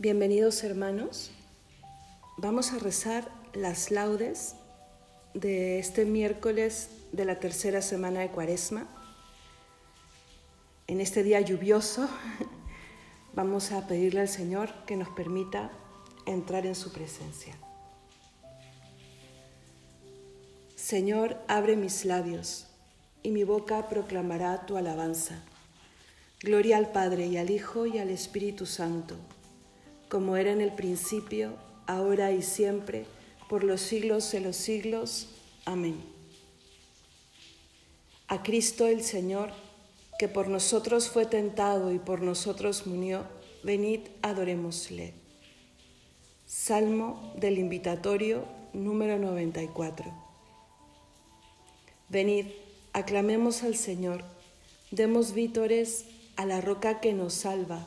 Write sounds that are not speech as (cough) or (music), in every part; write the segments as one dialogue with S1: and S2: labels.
S1: Bienvenidos hermanos. Vamos a rezar las laudes de este miércoles de la tercera semana de Cuaresma. En este día lluvioso (laughs) vamos a pedirle al Señor que nos permita entrar en su presencia. Señor, abre mis labios y mi boca proclamará tu alabanza. Gloria al Padre y al Hijo y al Espíritu Santo como era en el principio, ahora y siempre, por los siglos de los siglos. Amén. A Cristo el Señor, que por nosotros fue tentado y por nosotros murió, venid, adorémosle. Salmo del Invitatorio número 94. Venid, aclamemos al Señor, demos vítores a la roca que nos salva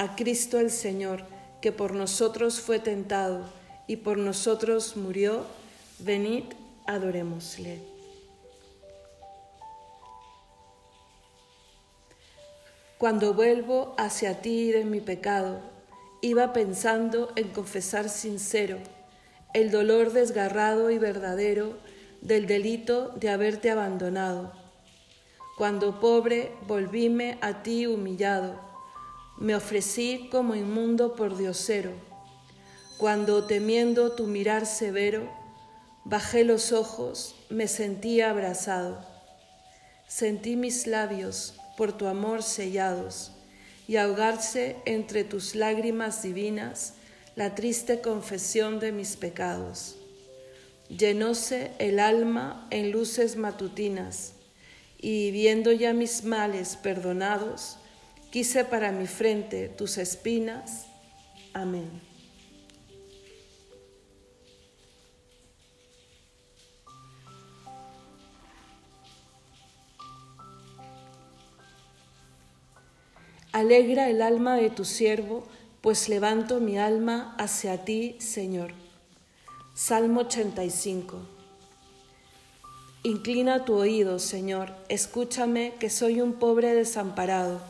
S1: a Cristo el Señor, que por nosotros fue tentado y por nosotros murió, venid, adorémosle. Cuando vuelvo hacia ti de mi pecado, iba pensando en confesar sincero el dolor desgarrado y verdadero del delito de haberte abandonado. Cuando pobre volvíme a ti humillado me ofrecí como inmundo por diosero, cuando temiendo tu mirar severo, bajé los ojos, me sentí abrazado. Sentí mis labios por tu amor sellados y ahogarse entre tus lágrimas divinas la triste confesión de mis pecados. Llenóse el alma en luces matutinas y viendo ya mis males perdonados, Quise para mi frente tus espinas. Amén. Alegra el alma de tu siervo, pues levanto mi alma hacia ti, Señor. Salmo 85. Inclina tu oído, Señor, escúchame, que soy un pobre desamparado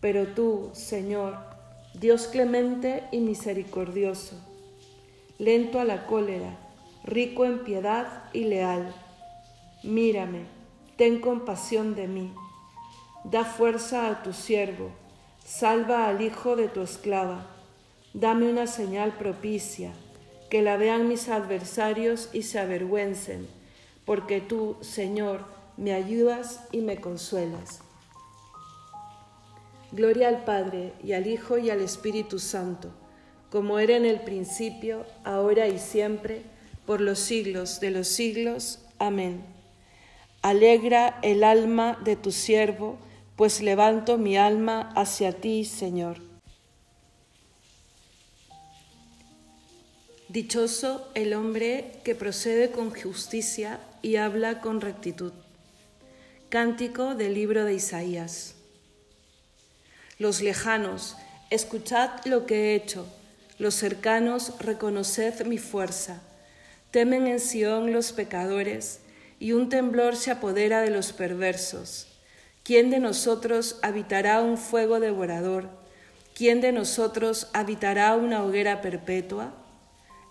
S1: Pero tú, Señor, Dios clemente y misericordioso, lento a la cólera, rico en piedad y leal. Mírame, ten compasión de mí. Da fuerza a tu siervo, salva al hijo de tu esclava. Dame una señal propicia, que la vean mis adversarios y se avergüencen, porque tú, Señor, me ayudas y me consuelas. Gloria al Padre y al Hijo y al Espíritu Santo, como era en el principio, ahora y siempre, por los siglos de los siglos. Amén. Alegra el alma de tu siervo, pues levanto mi alma hacia ti, Señor. Dichoso el hombre que procede con justicia y habla con rectitud. Cántico del libro de Isaías. Los lejanos, escuchad lo que he hecho, los cercanos, reconoced mi fuerza. Temen en Sión los pecadores, y un temblor se apodera de los perversos. ¿Quién de nosotros habitará un fuego devorador? ¿Quién de nosotros habitará una hoguera perpetua?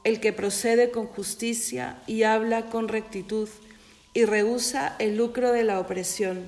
S1: El que procede con justicia y habla con rectitud y rehúsa el lucro de la opresión,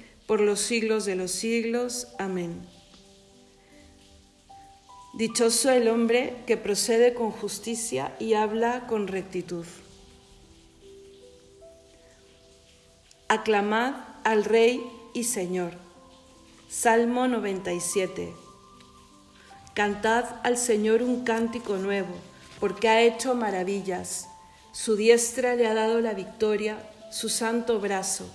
S1: por los siglos de los siglos. Amén. Dichoso el hombre que procede con justicia y habla con rectitud. Aclamad al Rey y Señor. Salmo 97. Cantad al Señor un cántico nuevo, porque ha hecho maravillas. Su diestra le ha dado la victoria, su santo brazo.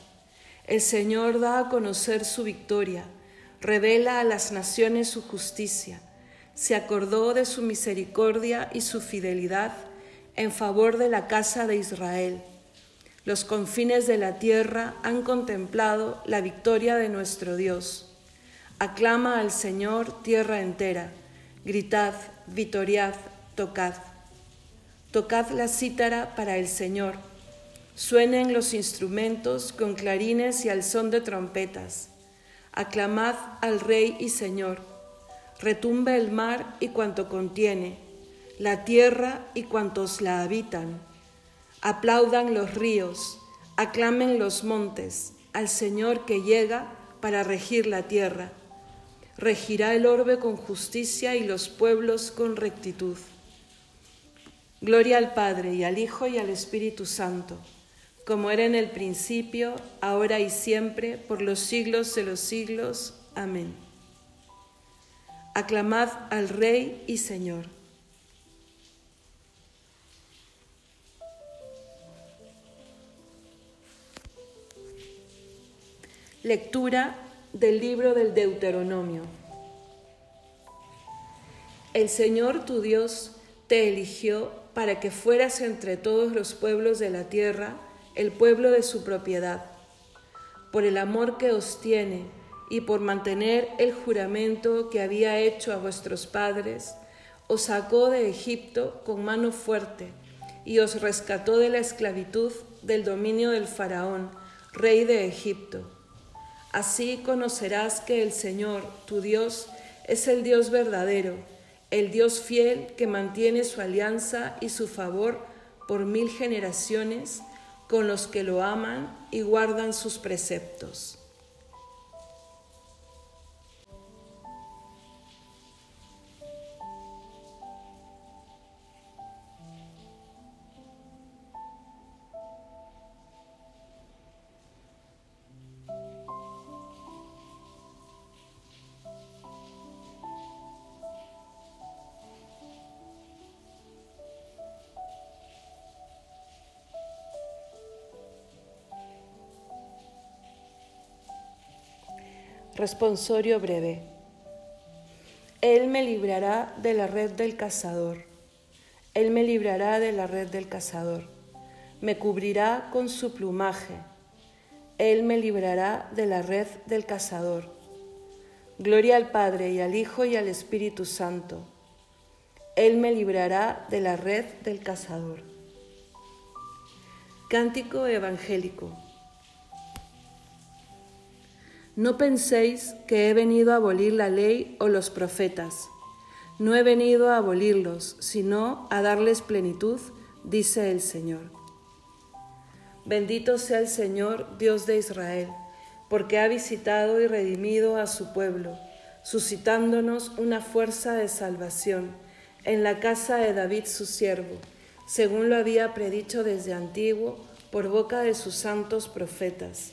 S1: El Señor da a conocer su victoria, revela a las naciones su justicia se acordó de su misericordia y su fidelidad en favor de la casa de Israel. Los confines de la tierra han contemplado la victoria de nuestro Dios. Aclama al Señor tierra entera. Gritad, vitoriad, tocad. Tocad la cítara para el Señor. Suenen los instrumentos con clarines y al son de trompetas. Aclamad al Rey y Señor retumba el mar y cuanto contiene, la tierra y cuantos la habitan. Aplaudan los ríos, aclamen los montes al Señor que llega para regir la tierra. Regirá el orbe con justicia y los pueblos con rectitud. Gloria al Padre y al Hijo y al Espíritu Santo, como era en el principio, ahora y siempre, por los siglos de los siglos. Amén aclamad al Rey y Señor. Lectura del libro del Deuteronomio. El Señor tu Dios te eligió para que fueras entre todos los pueblos de la tierra el pueblo de su propiedad. Por el amor que os tiene, y por mantener el juramento que había hecho a vuestros padres, os sacó de Egipto con mano fuerte y os rescató de la esclavitud del dominio del faraón, rey de Egipto. Así conocerás que el Señor, tu Dios, es el Dios verdadero, el Dios fiel que mantiene su alianza y su favor por mil generaciones con los que lo aman y guardan sus preceptos. Responsorio breve. Él me librará de la red del cazador. Él me librará de la red del cazador. Me cubrirá con su plumaje. Él me librará de la red del cazador. Gloria al Padre y al Hijo y al Espíritu Santo. Él me librará de la red del cazador. Cántico evangélico. No penséis que he venido a abolir la ley o los profetas. No he venido a abolirlos, sino a darles plenitud, dice el Señor. Bendito sea el Señor, Dios de Israel, porque ha visitado y redimido a su pueblo, suscitándonos una fuerza de salvación en la casa de David su siervo, según lo había predicho desde antiguo por boca de sus santos profetas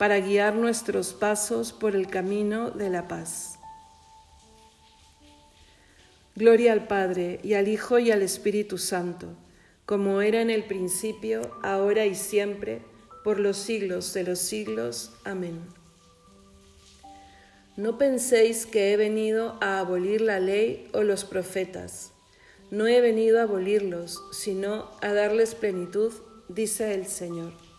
S1: para guiar nuestros pasos por el camino de la paz. Gloria al Padre y al Hijo y al Espíritu Santo, como era en el principio, ahora y siempre, por los siglos de los siglos. Amén. No penséis que he venido a abolir la ley o los profetas. No he venido a abolirlos, sino a darles plenitud, dice el Señor.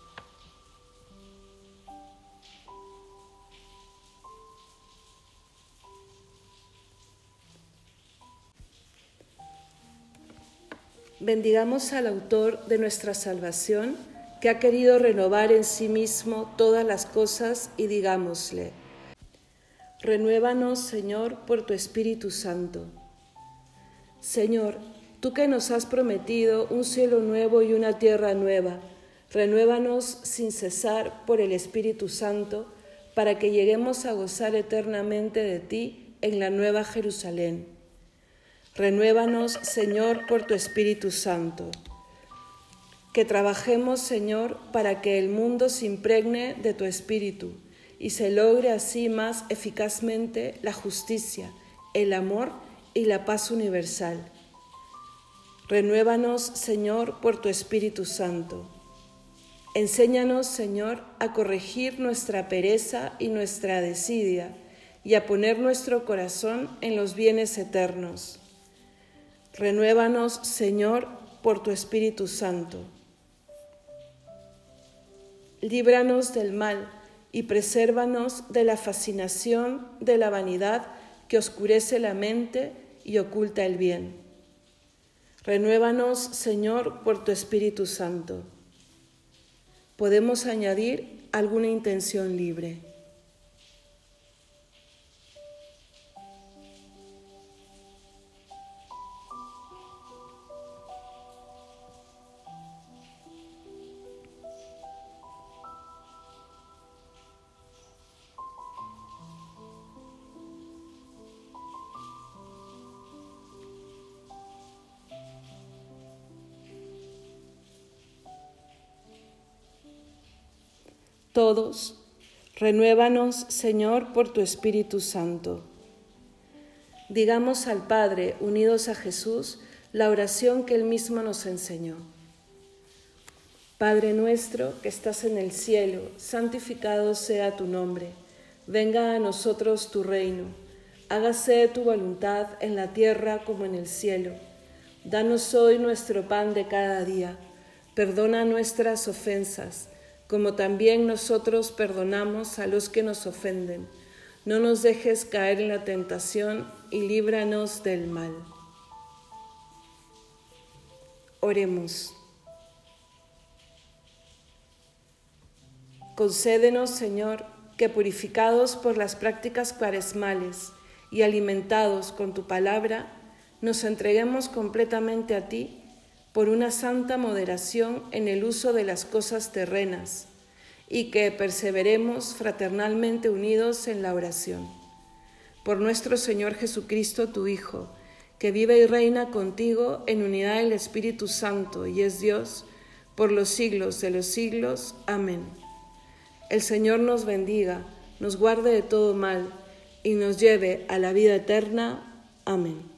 S1: Bendigamos al autor de nuestra salvación, que ha querido renovar en sí mismo todas las cosas, y digámosle, Renuévanos, Señor, por tu Espíritu Santo. Señor, tú que nos has prometido un cielo nuevo y una tierra nueva, renuévanos sin cesar por el Espíritu Santo, para que lleguemos a gozar eternamente de ti en la nueva Jerusalén Renuévanos, Señor, por tu Espíritu Santo. Que trabajemos, Señor, para que el mundo se impregne de tu Espíritu y se logre así más eficazmente la justicia, el amor y la paz universal. Renuévanos, Señor, por tu Espíritu Santo. Enséñanos, Señor, a corregir nuestra pereza y nuestra desidia y a poner nuestro corazón en los bienes eternos. Renuévanos, Señor, por tu Espíritu Santo. Líbranos del mal y presérvanos de la fascinación de la vanidad que oscurece la mente y oculta el bien. Renuévanos, Señor, por tu Espíritu Santo. Podemos añadir alguna intención libre. Todos, renuévanos, Señor, por tu Espíritu Santo. Digamos al Padre, unidos a Jesús, la oración que Él mismo nos enseñó. Padre nuestro que estás en el cielo, santificado sea tu nombre. Venga a nosotros tu reino. Hágase tu voluntad en la tierra como en el cielo. Danos hoy nuestro pan de cada día. Perdona nuestras ofensas como también nosotros perdonamos a los que nos ofenden. no nos dejes caer en la tentación y líbranos del mal. Oremos. Concédenos, Señor, que purificados por las prácticas cuaresmales y alimentados con tu palabra, nos entreguemos completamente a ti por una santa moderación en el uso de las cosas terrenas y que perseveremos fraternalmente unidos en la oración. Por nuestro Señor Jesucristo, tu Hijo, que vive y reina contigo en unidad del Espíritu Santo y es Dios por los siglos de los siglos. Amén. El Señor nos bendiga, nos guarde de todo mal y nos lleve a la vida eterna. Amén.